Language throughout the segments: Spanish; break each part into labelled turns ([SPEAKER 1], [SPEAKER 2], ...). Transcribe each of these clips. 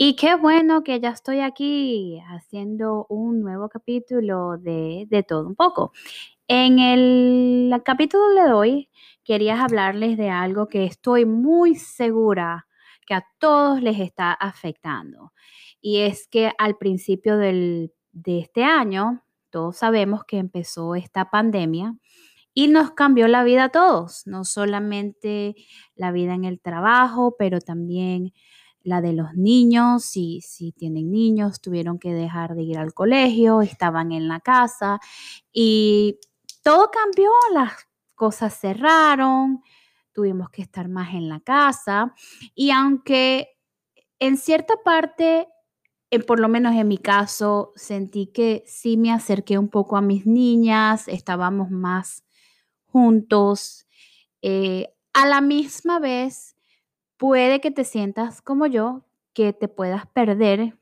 [SPEAKER 1] Y qué bueno que ya estoy aquí haciendo un nuevo capítulo de, de todo un poco. En el capítulo de hoy quería hablarles de algo que estoy muy segura que a todos les está afectando. Y es que al principio del, de este año, todos sabemos que empezó esta pandemia y nos cambió la vida a todos, no solamente la vida en el trabajo, pero también la de los niños, si, si tienen niños, tuvieron que dejar de ir al colegio, estaban en la casa y todo cambió, las cosas cerraron, tuvimos que estar más en la casa y aunque en cierta parte, eh, por lo menos en mi caso, sentí que sí me acerqué un poco a mis niñas, estábamos más juntos, eh, a la misma vez puede que te sientas como yo, que te puedas perder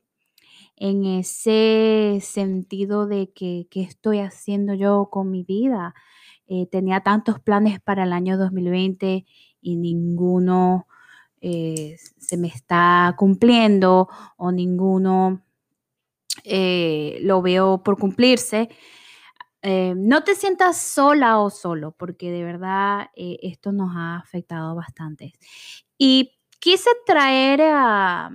[SPEAKER 1] en ese sentido de que estoy haciendo yo con mi vida. Eh, tenía tantos planes para el año 2020 y ninguno eh, se me está cumpliendo o ninguno eh, lo veo por cumplirse. no te sientas sola o solo, porque de verdad esto nos ha afectado bastante. Y quise traer a,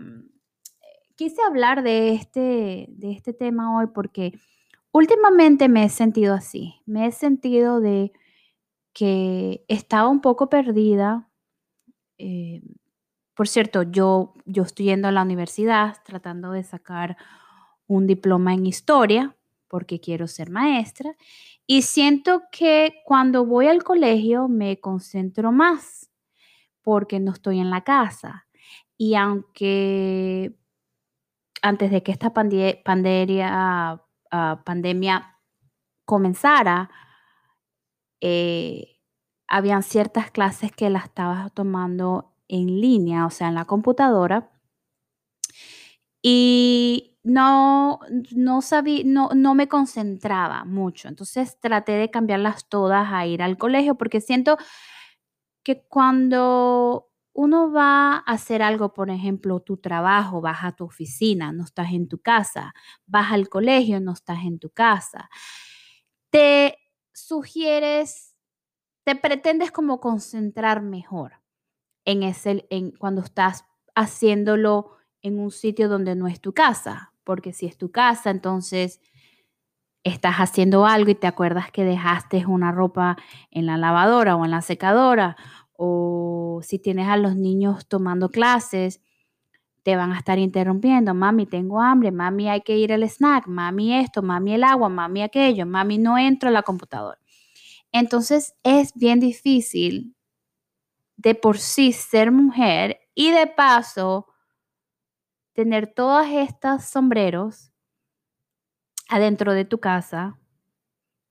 [SPEAKER 1] quise hablar de este, de este tema hoy porque últimamente me he sentido así, me he sentido de que estaba un poco perdida. Eh, por cierto, yo, yo estoy yendo a la universidad tratando de sacar un diploma en historia porque quiero ser maestra y siento que cuando voy al colegio me concentro más porque no estoy en la casa. Y aunque antes de que esta pandemia, ah, pandemia comenzara, eh, habían ciertas clases que las estaba tomando en línea, o sea, en la computadora. Y no, no sabía, no, no me concentraba mucho. Entonces traté de cambiarlas todas a ir al colegio porque siento que cuando uno va a hacer algo, por ejemplo, tu trabajo, vas a tu oficina, no estás en tu casa, vas al colegio, no estás en tu casa, te sugieres, te pretendes como concentrar mejor en ese, en cuando estás haciéndolo en un sitio donde no es tu casa, porque si es tu casa, entonces estás haciendo algo y te acuerdas que dejaste una ropa en la lavadora o en la secadora, o si tienes a los niños tomando clases, te van a estar interrumpiendo, mami, tengo hambre, mami, hay que ir al snack, mami esto, mami el agua, mami aquello, mami no entro a la computadora. Entonces es bien difícil de por sí ser mujer y de paso tener todos estos sombreros adentro de tu casa,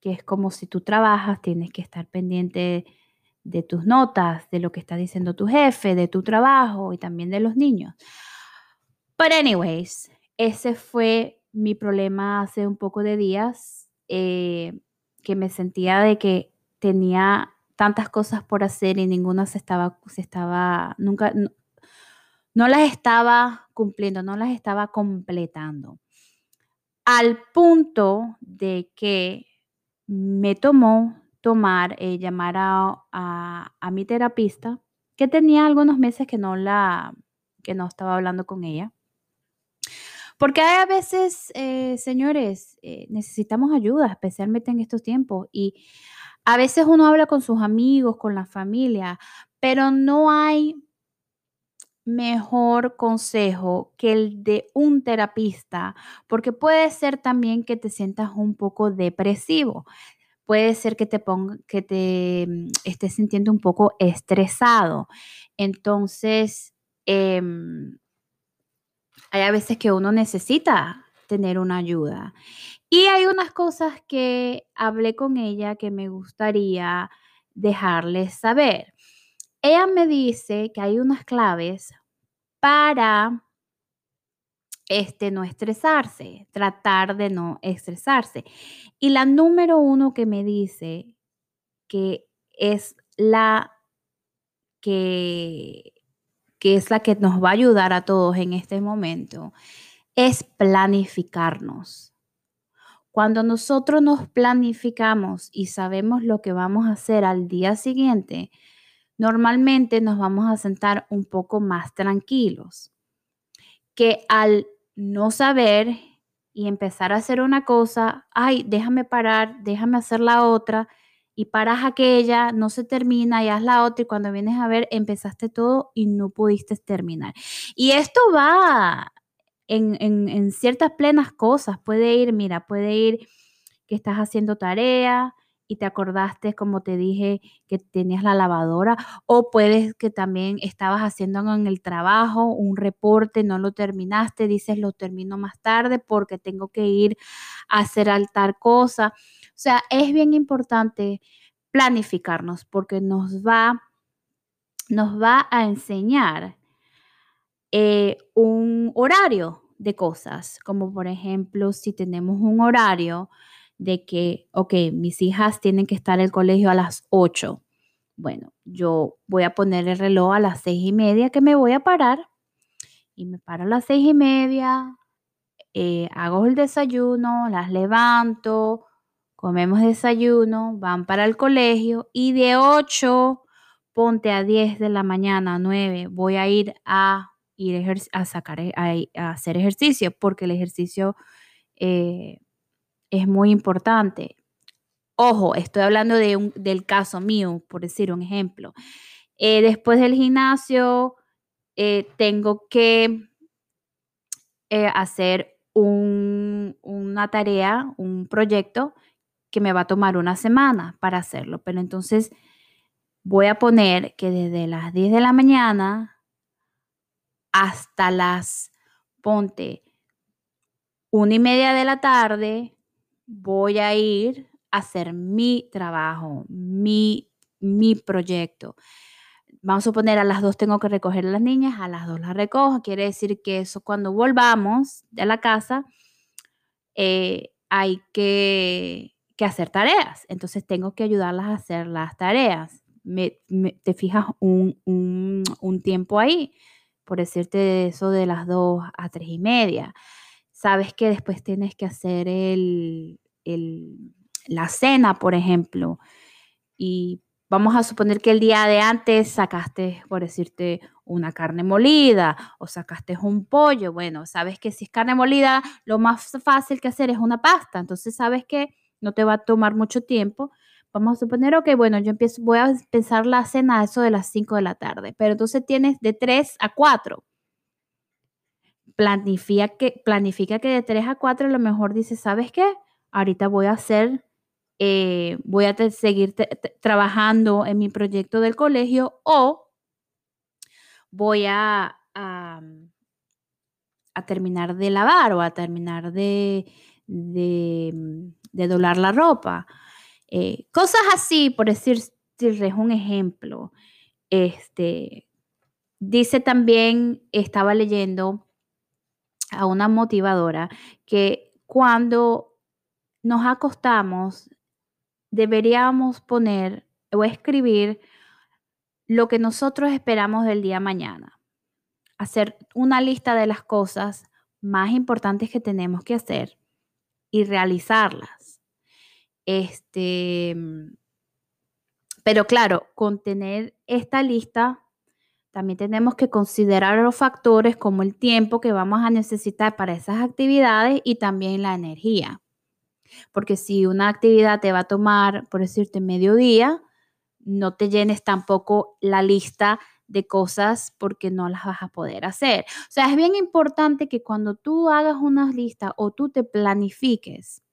[SPEAKER 1] que es como si tú trabajas, tienes que estar pendiente de tus notas, de lo que está diciendo tu jefe, de tu trabajo y también de los niños. But anyways, ese fue mi problema hace un poco de días, eh, que me sentía de que tenía tantas cosas por hacer y ninguna se estaba, se estaba, nunca, no las estaba cumpliendo, no las estaba completando al punto de que me tomó tomar, eh, llamar a, mi terapista, que tenía algunos meses que no la, que no estaba hablando con ella. Porque hay a veces, eh, señores, eh, necesitamos ayuda, especialmente en estos tiempos. Y a veces uno habla con sus amigos, con la familia, pero no hay mejor consejo que el de un terapista, porque puede ser también que te sientas un poco depresivo. Puede ser que te ponga, que te mm, estés sintiendo un poco estresado. Entonces, em, hay a veces que uno necesita tener una ayuda. Y hay unas cosas que hablé con ella que me gustaría dejarles saber. Ella me dice que hay unas claves para este, no estresarse, tratar de no estresarse. Y la número uno que me dice que es la que que es la que nos va a ayudar a todos en este momento, es planificarnos. Cuando nosotros nos planificamos y sabemos lo que vamos a hacer al día siguiente, normalmente nos vamos a sentar un poco más tranquilos que al no saber y empezar a hacer una cosa, ay, déjame parar, déjame hacer la otra, y paras aquella, no se termina y haz la otra y cuando vienes a ver empezaste todo y no pudiste terminar. Y esto va en, en ciertas plenas cosas, puede ir, mira, puede ir que estás haciendo tarea, y te acordaste, como te dije, que tenías la lavadora, o puedes que también estabas haciendo en el trabajo un reporte, no lo terminaste, dices lo termino más tarde porque tengo que ir a hacer altar cosa. O sea, es bien importante planificarnos porque nos va, nos va a enseñar eh, un horario de cosas, como por ejemplo, si tenemos un horario, de que, ok, mis hijas tienen que estar en el colegio a las 8. Bueno, yo voy a poner el reloj a las seis y media que me voy a parar y me paro a las seis y media, eh, hago el desayuno, las levanto, comemos desayuno, van para el colegio y de 8, ponte a 10 de la mañana, 9, voy a ir a ir a, sacar, a, hacer ejercicio porque el ejercicio eh, es muy importante. Ojo, estoy hablando del caso mío, por decir un ejemplo. Eh, después del gimnasio, eh, tengo que eh, hacer una tarea, un proyecto que me va a tomar una semana para hacerlo. Pero entonces voy a poner que desde las 10 de la mañana hasta las, ponte, una y media de la tarde, voy a ir a hacer mi trabajo, mi, mi proyecto. Vamos a suponer a las dos tengo que recoger a las niñas, a las dos las recojo. Quiere decir que eso cuando volvamos de la casa eh, hay que, hacer tareas. Entonces tengo que ayudarlas a hacer las tareas. te fijas un, un, tiempo ahí, por decirte eso de las dos a tres y media sabes que después tienes que hacer el, la cena, por ejemplo, y vamos a suponer que el día de antes sacaste, por decirte, una carne molida o sacaste un pollo. Bueno, sabes que si es carne molida, lo más fácil que hacer es una pasta. Entonces, sabes que no te va a tomar mucho tiempo. Vamos a suponer, ok, bueno, yo empiezo, voy a empezar la cena a eso de las 5 de la tarde, pero entonces tienes de 3 a 4 planifica que, planifica que de 3 a 4 a lo mejor dice, ¿sabes qué? Ahorita voy a hacer, eh, voy a seguir trabajando en mi proyecto del colegio o voy a, a, terminar de lavar o a terminar de, de, doblar la ropa. Eh, cosas así, por decirles un ejemplo. Este, dice también, estaba leyendo a una motivadora que cuando nos acostamos deberíamos poner o escribir lo que nosotros esperamos del día mañana. Hacer una lista de las cosas más importantes que tenemos que hacer y realizarlas. Este, pero claro, con tener esta lista también tenemos que considerar los factores como el tiempo que vamos a necesitar para esas actividades y también la energía. Porque si una actividad te va a tomar, por decirte, mediodía, no te llenes tampoco la lista de cosas porque no las vas a poder hacer. O sea, es bien importante que cuando tú hagas una lista o tú te planifiques,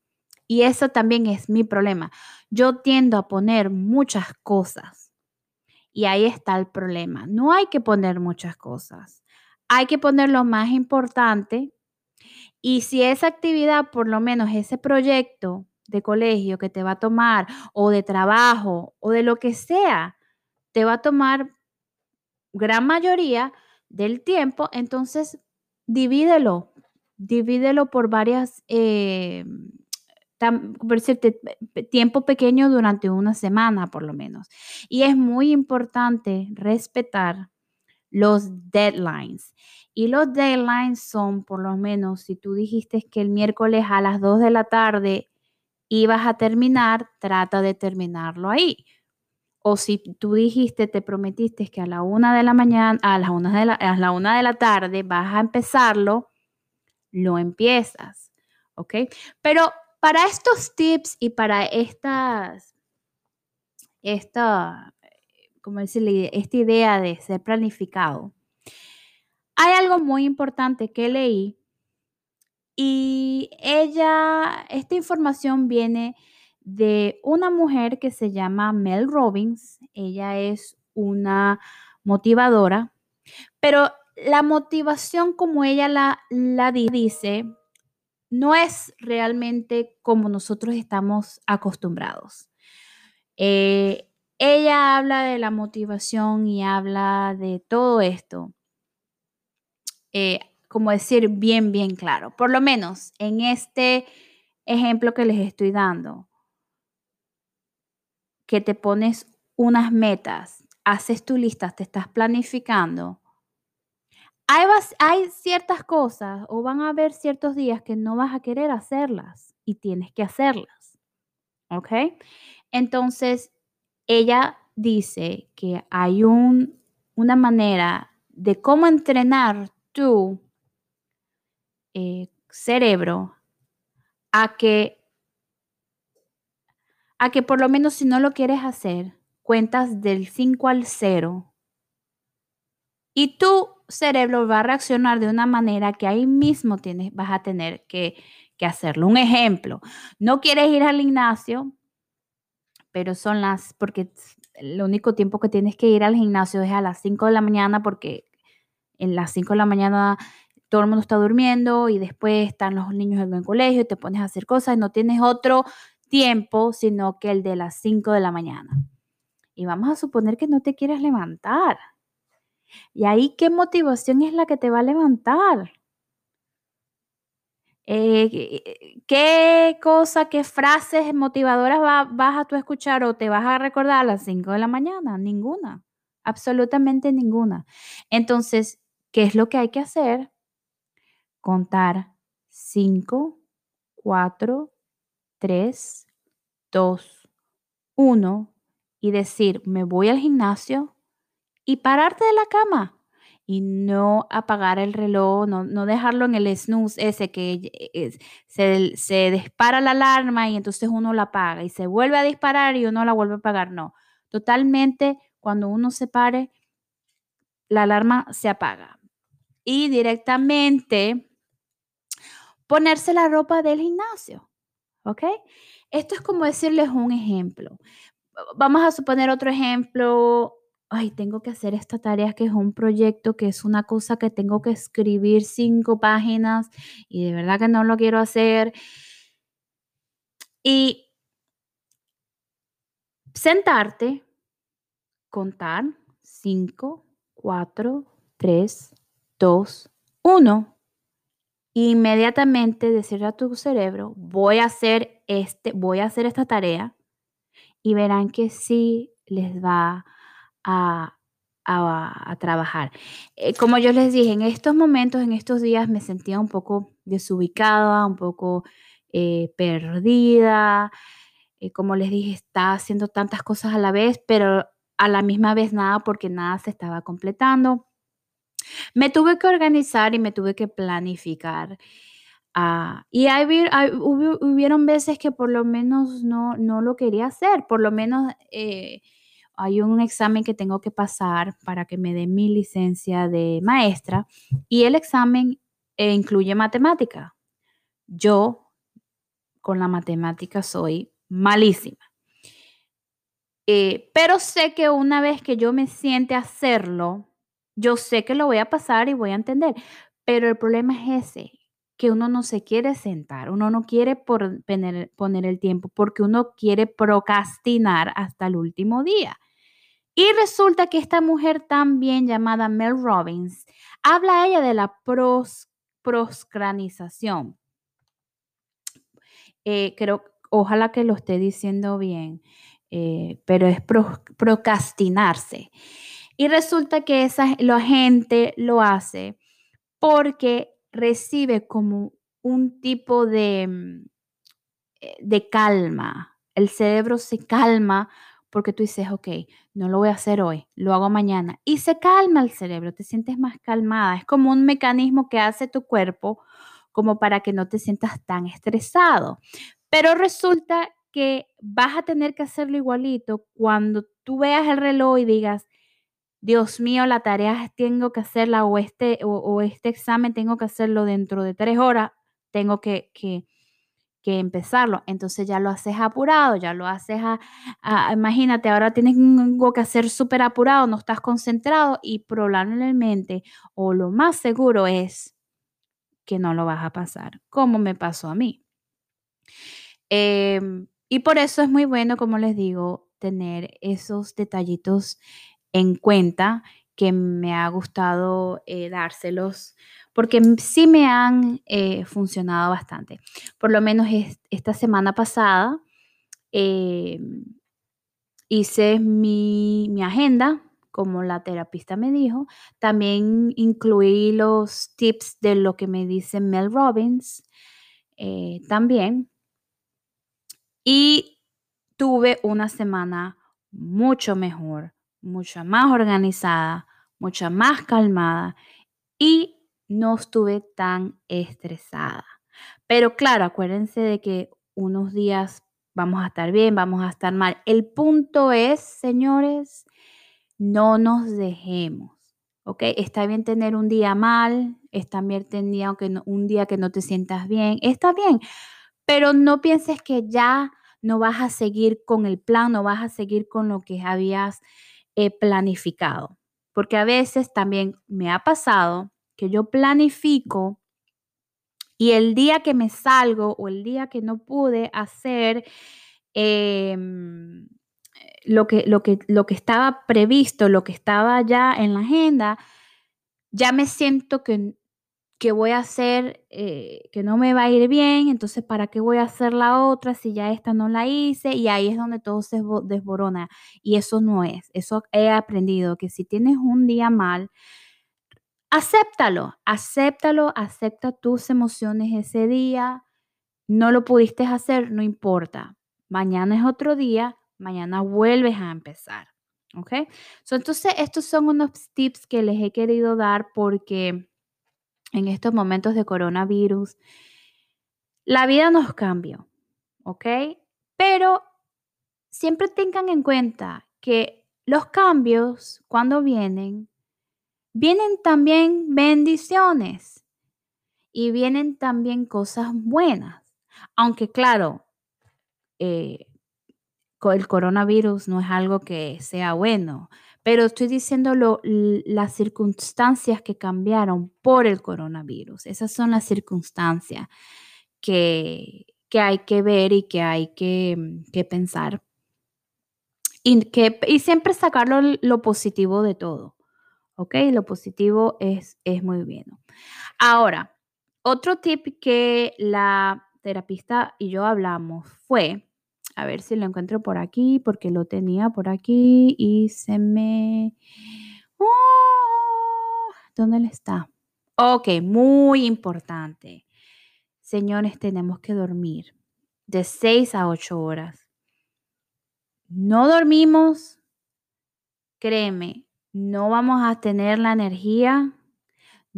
[SPEAKER 1] y eso también es mi problema, yo tiendo a poner muchas cosas y ahí está el problema. No hay que poner muchas cosas. Hay que poner lo más importante. Y si esa actividad, por lo menos ese proyecto de colegio que te va a tomar, o de trabajo, o de lo que sea, te va a tomar gran mayoría del tiempo, entonces divídelo, divídelo por varias eh, por decirte, tiempo pequeño durante una semana por lo menos. Y es muy importante respetar los deadlines. Y los deadlines son, por lo menos, si tú dijiste que el miércoles a las 2 de la tarde ibas a terminar, trata de terminarlo ahí. O si tú dijiste, te prometiste que a la una de la mañana, a las una de la, la de la tarde vas a empezarlo, lo empiezas. ¿Ok? Pero para estos tips y para estas, esta, ¿cómo decirle? Esta idea de ser planificado, algo muy importante que leí y ella, esta información viene de una mujer que se llama Mel Robbins. Ella es una motivadora, pero la motivación como ella la, dice no es realmente como nosotros estamos acostumbrados. Eh, ella habla de la motivación y habla de todo esto. Eh, como decir bien, bien claro. Por lo menos en este ejemplo que les estoy dando, que te pones unas metas, haces tu lista, te estás planificando. Hay, hay ciertas cosas o van a haber ciertos días que no vas a querer hacerlas y tienes que hacerlas. ¿Ok? Entonces, ella dice que hay un, una manera de cómo entrenar tu eh, cerebro a que, a que por lo menos si no lo quieres hacer, cuentas del 5 al 0 y tu cerebro va a reaccionar de una manera que ahí mismo tienes, vas a tener que, que hacerlo. Un ejemplo, no quieres ir al gimnasio, pero son las, porque el único tiempo que tienes que ir al gimnasio es a las 5 de la mañana porque en las 5 de la mañana todo el mundo está durmiendo y después están los niños en el colegio y te pones a hacer cosas no tienes otro tiempo sino que el de las 5 de la mañana. Y vamos a suponer que no te quieres levantar. Y ahí, ¿qué motivación es la que te va a levantar? Eh, ¿Qué cosa, qué frases motivadoras vas a tú escuchar o te vas a recordar a las 5 de la mañana? Ninguna, absolutamente ninguna. Entonces, ¿qué es lo que hay que hacer? Contar 5, 4, 3, 2, 1 y decir, me voy al gimnasio y pararte de la cama y no apagar el reloj, no, dejarlo en el snooze ese que se, se, dispara la alarma y entonces uno la apaga y se vuelve a disparar y uno la vuelve a apagar. No, totalmente cuando uno se pare, la alarma se apaga. Y directamente ponerse la ropa del gimnasio. ¿Ok? Esto es como decirles un ejemplo. Vamos a suponer otro ejemplo ay, tengo que hacer esta tarea que es un proyecto, que es una cosa que tengo que escribir cinco páginas y de verdad que no lo quiero hacer. Y sentarte, contar cinco, cuatro, tres, dos, uno. Inmediatamente decirle a tu cerebro, voy a hacer este, voy a hacer esta tarea y verán que sí les va a, trabajar. Eh, como yo les dije, en estos momentos, en estos días me sentía un poco desubicada, un poco eh, perdida. Eh, como les dije, estaba haciendo tantas cosas a la vez, pero a la misma vez nada porque nada se estaba completando. Me tuve que organizar y me tuve que planificar. Ah, y hay, hubieron veces que por lo menos no, no lo quería hacer, por lo menos hay un examen que tengo que pasar para que me dé mi licencia de maestra y el examen eh, incluye matemática. Yo con la matemática soy malísima. Eh, pero sé que una vez que yo me siente hacerlo, yo sé que lo voy a pasar y voy a entender. Pero el problema es ese, que uno no se quiere sentar, uno no quiere poner, el tiempo porque uno quiere procrastinar hasta el último día. Y resulta que esta mujer también llamada Mel Robbins habla ella de la pros, proscranización. Eh, creo, ojalá que lo esté diciendo bien, eh, pero es procrastinarse. Y resulta que esa, la gente lo hace porque recibe como un tipo de, mm, eh, de calma. El cerebro se calma porque tú dices, ok, no lo voy a hacer hoy, lo hago mañana. Y se calma el cerebro, te sientes más calmada. Es como un mecanismo que hace tu cuerpo como para que no te sientas tan estresado. Pero resulta que vas a tener que hacerlo igualito cuando tú veas el reloj y digas, Dios mío, la tarea tengo que hacerla o este, o, este examen tengo que hacerlo dentro de tres horas, tengo que, que, que empezarlo. Entonces ya lo haces apurado, ya lo haces a, imagínate, ahora tienes algo que hacer súper apurado, no estás concentrado y probablemente o lo más seguro es que no lo vas a pasar, como me pasó a mí. Em, y por eso es muy bueno, como les digo, tener esos detallitos en cuenta que me ha gustado eh, dárselos porque sí me han eh, funcionado bastante. Por lo menos esta semana pasada em, hice mi, mi agenda como la terapista me dijo. También incluí los tips de lo que me dice Mel Robbins eh, también. Y tuve una semana mucho mejor, mucho más organizada, mucho más calmada y no estuve tan estresada. Pero claro, acuérdense de que unos días vamos a estar bien, vamos a estar mal. El punto es, señores, no nos dejemos. ¿Ok? Está bien tener un día mal, está bien tener un día que no te sientas bien, está bien, pero no pienses que ya no vas a seguir con el plan, no vas a seguir con lo que habías eh, planificado. Porque a veces también me ha pasado que yo planifico y el día que me salgo o el día que no pude hacer em, lo que, lo, que, lo que estaba previsto, lo que estaba ya en la agenda, ya me siento que, que voy a hacer, eh, que no me va a ir bien, entonces ¿para qué voy a hacer la otra si ya esta no la hice? Y ahí es donde todo se desborona. Y eso no es, eso he aprendido, que si tienes un día mal, acéptalo, acéptalo, acepta tus emociones ese día. No lo pudiste hacer, no importa. Mañana es otro día, mañana vuelves a empezar. ¿Ok? entonces, estos son unos tips que les he querido dar porque en estos momentos de coronavirus, la vida nos cambió. ¿Ok? Pero siempre tengan en cuenta que los cambios, cuando vienen, vienen también bendiciones y vienen también cosas buenas. Aunque claro, eh, el coronavirus no es algo que sea bueno, pero estoy diciendo las circunstancias que cambiaron por el coronavirus. Esas son las circunstancias que, hay que ver y que hay que, pensar. Y, que, y siempre sacarlo lo positivo de todo. ¿Ok? Lo positivo es, es muy bueno. Ahora, otro tip que la terapista y yo hablamos fue a ver si lo encuentro por aquí, porque lo tenía por aquí y se me... ¡Oh! ¿Dónde está? Ok, muy importante. Señores, tenemos que dormir de 6 a 8 horas. No dormimos, créeme, no vamos a tener la energía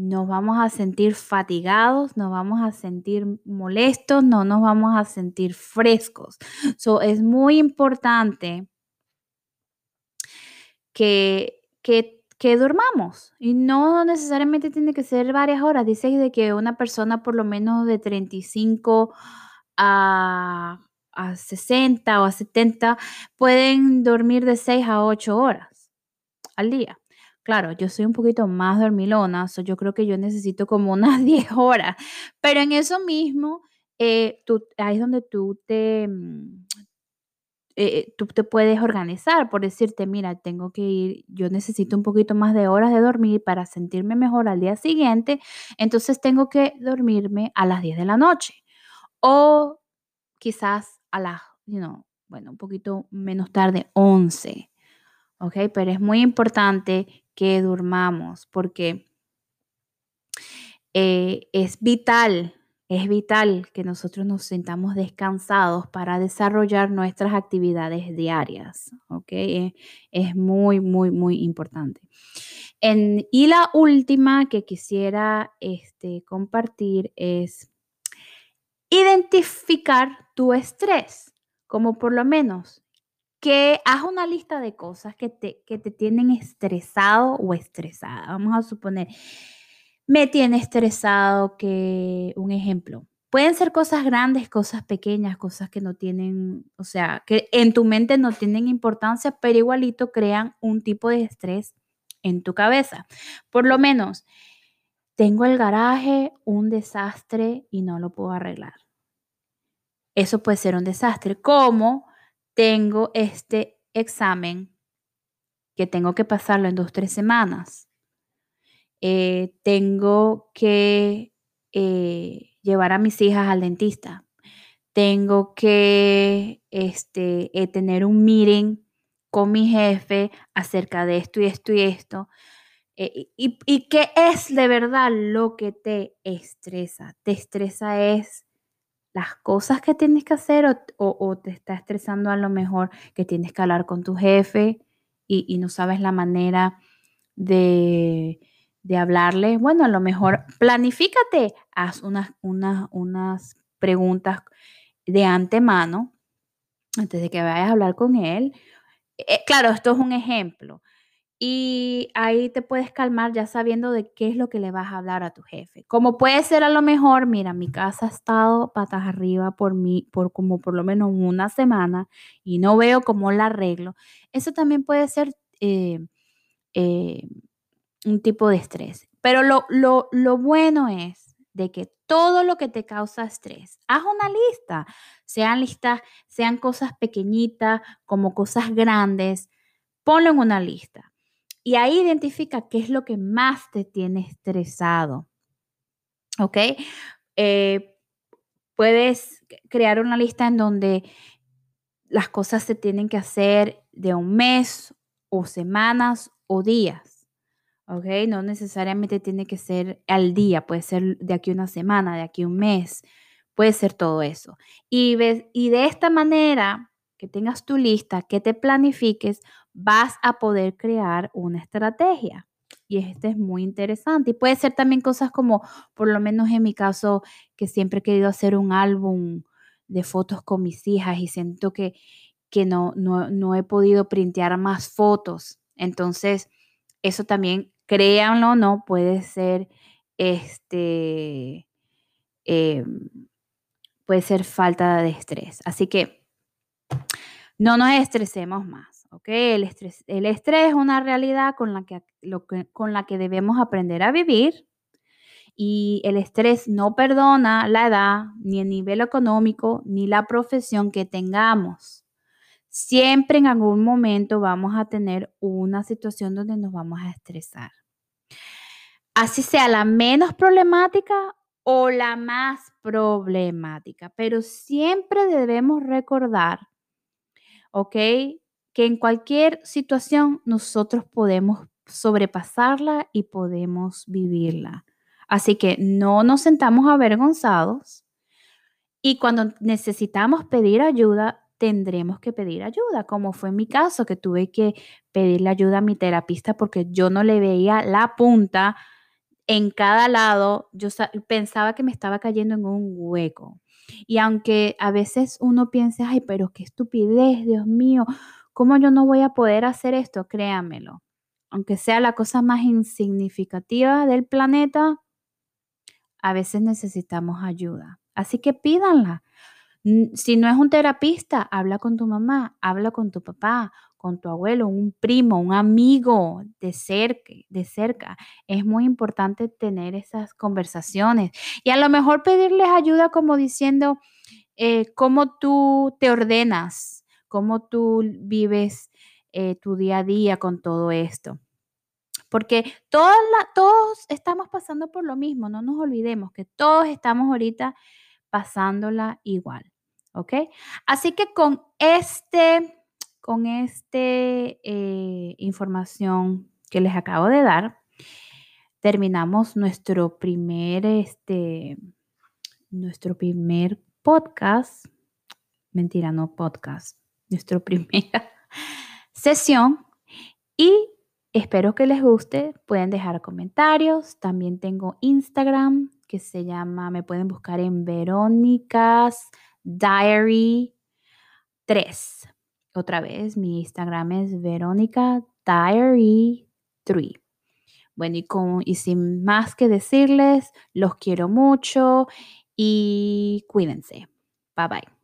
[SPEAKER 1] nos vamos a sentir fatigados, nos vamos a sentir molestos, no nos vamos a sentir frescos. So, es muy importante que, que, que durmamos y no necesariamente tiene que ser varias horas. Dice de que una persona por lo menos de 35 a, a 60 o a 70 pueden dormir de 6 a 8 horas al día. Claro, yo soy un poquito más dormilona, yo creo que yo necesito como unas 10 horas, pero en eso mismo, eh, ahí es donde tú te, mm, eh, tú te puedes organizar por decirte, mira, tengo que ir, yo necesito un poquito más de horas de dormir para sentirme mejor al día siguiente, entonces tengo que dormirme a las 10 de la noche o quizás a las, you bueno, un poquito menos tarde, 11 ¿ok? Pero es muy importante que durmamos porque eh, es vital, es vital que nosotros nos sintamos descansados para desarrollar nuestras actividades diarias, ¿ok? Es, muy, muy, muy importante. y la última que quisiera este, compartir es identificar tu estrés, como por lo menos que haz una lista de cosas que te, que te tienen estresado o estresada. Vamos a suponer, me tiene estresado que, un ejemplo, pueden ser cosas grandes, cosas pequeñas, cosas que no tienen, o sea, que en tu mente no tienen importancia, pero igualito crean un tipo de estrés en tu cabeza. Por lo menos, tengo el garaje un desastre y no lo puedo arreglar. Eso puede ser un desastre. Como tengo este examen que tengo que pasarlo en dos, tres semanas. Eh, tengo que eh, llevar a mis hijas al dentista. Tengo que este, eh, tener un meeting con mi jefe acerca de esto y esto y esto. y, y, qué es de verdad lo que te estresa? Te estresa es las cosas que tienes que hacer o, te está estresando a lo mejor que tienes que hablar con tu jefe y, no sabes la manera de, hablarle. Bueno, a lo mejor planifícate, haz unas, unas, unas preguntas de antemano antes de que vayas a hablar con él. Eh, claro, esto es un ejemplo. Y ahí te puedes calmar ya sabiendo de qué es lo que le vas a hablar a tu jefe. Como puede ser a lo mejor, mira, mi casa ha estado patas arriba por mí por como por lo menos una semana y no veo cómo la arreglo. Eso también puede ser eh, eh, un tipo de estrés. Pero lo, lo, lo bueno es de que todo lo que te causa estrés, haz una lista, sean listas, sean cosas pequeñitas como cosas grandes, ponlo en una lista y ahí identifica qué es lo que más te tiene estresado. ¿Ok? Eh, puedes crear una lista en donde las cosas se tienen que hacer de un mes o semanas o días. ¿Ok? No necesariamente tiene que ser al día, puede ser de aquí una semana, de aquí un mes, puede ser todo eso. Y, ves, y de esta manera, que tengas tu lista, que te planifiques, vas a poder crear una estrategia. Y este es muy interesante. Y puede ser también cosas como, por lo menos en mi caso, que siempre he querido hacer un álbum de fotos con mis hijas y siento que, que no, no, he podido printear más fotos. Entonces, eso también, créanlo o no, puede ser este, em, puede ser falta de estrés. Así que no nos estresemos más. El estrés, el estrés es una realidad con la que, con la que debemos aprender a vivir y el estrés no perdona la edad, ni el nivel económico, ni la profesión que tengamos. Siempre en algún momento vamos a tener una situación donde nos vamos a estresar. Así sea la menos problemática o la más problemática, pero siempre debemos recordar, ¿ok? Que en cualquier situación nosotros podemos sobrepasarla y podemos vivirla. Así que no nos sentamos avergonzados y cuando necesitamos pedir ayuda, tendremos que pedir ayuda, como fue mi caso, que tuve que pedirle ayuda a mi terapista porque yo no le veía la punta en cada lado, yo pensaba que me estaba cayendo en un hueco. Y aunque a veces uno piensa, ay, pero qué estupidez, Dios mío, ¿Cómo yo no voy a poder hacer esto? Créamelo. Aunque sea la cosa más insignificativa del planeta, a veces necesitamos ayuda. Así que pídanla. Si no es un terapista, habla con tu mamá, habla con tu papá, con tu abuelo, un primo, un amigo de cerca, de cerca. Es muy importante tener esas conversaciones y a lo mejor pedirles ayuda como diciendo eh, cómo tú te ordenas, cómo tú vives eh, tu día a día con todo esto. Porque todos estamos pasando por lo mismo, no nos olvidemos que todos estamos ahorita pasándola igual, ¿ok? Así que con este con esta eh, información que les acabo de dar, terminamos nuestro primer, este, nuestro primer podcast. Mentira, no podcast. Nuestra primera sesión. Y espero que les guste. Pueden dejar comentarios. También tengo Instagram que se llama, me pueden buscar en Verónica's Diary 3. Otra vez, mi Instagram es Verónica Diary 3. Bueno, y, con, y sin más que decirles, los quiero mucho y cuídense. Bye bye.